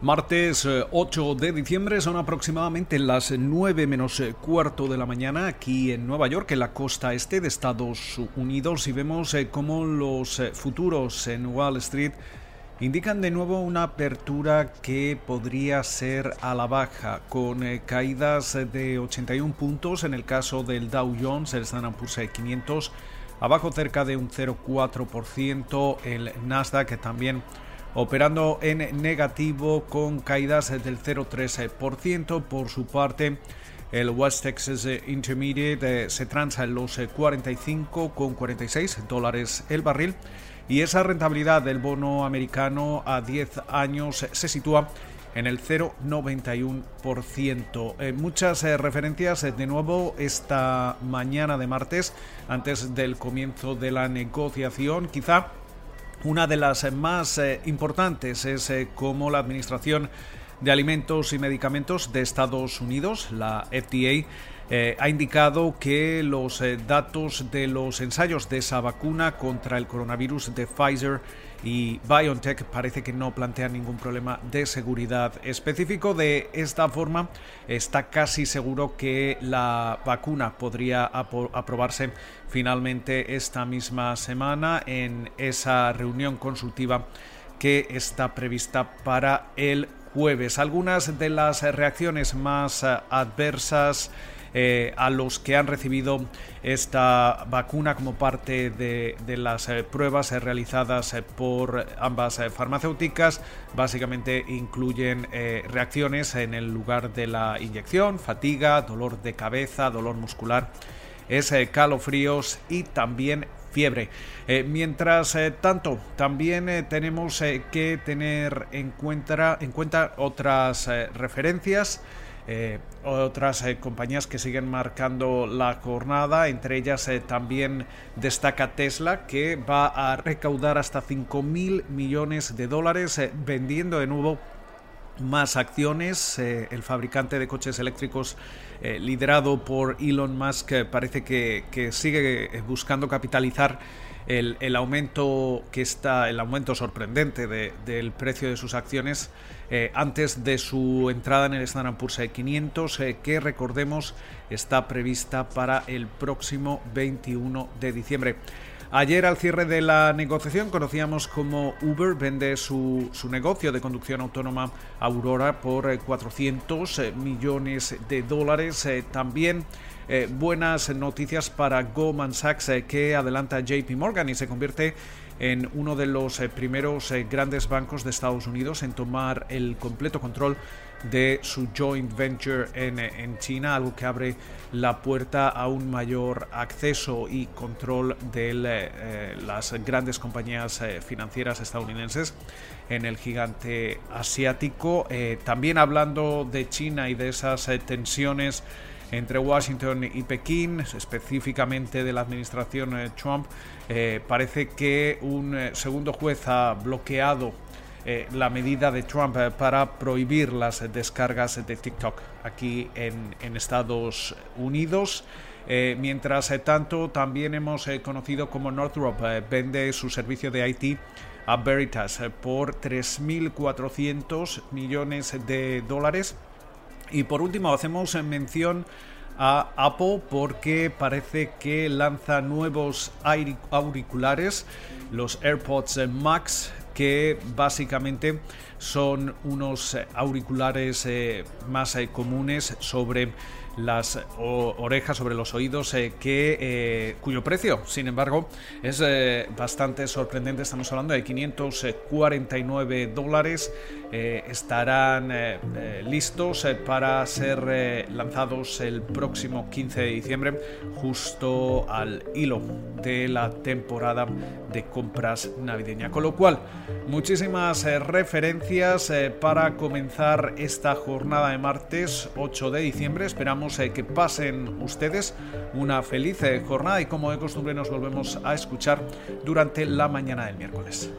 Martes 8 eh, de diciembre son aproximadamente las 9 menos eh, cuarto de la mañana aquí en Nueva York, en la costa este de Estados Unidos, y vemos eh, cómo los futuros en Wall Street indican de nuevo una apertura que podría ser a la baja, con caídas de 81 puntos en el caso del Dow Jones, el Standard Poor's 500, abajo cerca de un 0,4%, el Nasdaq también operando en negativo con caídas del 0,3%. Por su parte, el West Texas Intermediate eh, se transa en los 45 con 46 dólares el barril y esa rentabilidad del bono americano a 10 años se sitúa en el 0,91%. Eh, muchas eh, referencias de nuevo esta mañana de martes antes del comienzo de la negociación. Quizá una de las más eh, importantes es eh, como la Administración de Alimentos y Medicamentos de Estados Unidos, la FDA, eh, ha indicado que los datos de los ensayos de esa vacuna contra el coronavirus de Pfizer y BioNTech parece que no plantean ningún problema de seguridad específico. De esta forma, está casi seguro que la vacuna podría aprobarse finalmente esta misma semana en esa reunión consultiva que está prevista para el jueves. Algunas de las reacciones más adversas eh, a los que han recibido esta vacuna como parte de, las eh, pruebas eh, realizadas por ambas farmacéuticas. Básicamente incluyen reacciones en el lugar de la inyección, fatiga, dolor de cabeza, dolor muscular, es calofríos y también fiebre. mientras tanto, también tenemos que tener en cuenta, en cuenta otras referencias. Eh, otras eh, compañías que siguen marcando la jornada, entre ellas eh, también destaca Tesla, que va a recaudar hasta 5 mil millones de dólares vendiendo de nuevo más acciones. el fabricante de coches eléctricos liderado por Elon Musk parece que, que sigue buscando capitalizar el, aumento que está, el aumento sorprendente del precio de sus acciones eh, antes de su entrada en el Standard Poor's 500, eh, que recordemos está prevista para el próximo 21 de diciembre. Ayer al cierre de la negociación conocíamos como Uber vende su, su negocio de conducción autónoma Aurora por 400 eh, millones de dólares. también eh, buenas noticias para Goldman Sachs eh, que adelanta JP Morgan y se convierte en uno de los eh, primeros grandes bancos de Estados Unidos en tomar el completo control de su joint venture en, China, algo que abre la puerta a un mayor acceso y control de las grandes compañías financieras estadounidenses en el gigante asiático. también hablando de China y de esas tensiones entre Washington y Pekín, específicamente de la administración eh, Trump. Eh, parece que un eh, segundo juez ha bloqueado la medida de Trump para prohibir las descargas de TikTok aquí en, Estados Unidos. mientras tanto, también hemos conocido como Northrop vende su servicio de IT a Veritas por 3.400 millones de dólares y por último, hacemos mención a Apple porque parece que lanza nuevos auriculares, los AirPods Max, que básicamente son unos auriculares eh, más eh, comunes sobre las orejas, sobre los oídos, eh, que, cuyo precio, sin embargo, es bastante sorprendente. Estamos hablando de 549 dólares. estarán listos para ser lanzados el próximo 15 de diciembre, justo al hilo de la temporada de compras navideña. Con lo cual, muchísimas referencias eh, para comenzar esta jornada de martes 8 de diciembre. Esperamos eh, que pasen ustedes una feliz eh, jornada y como de costumbre nos volvemos a escuchar durante la mañana del miércoles.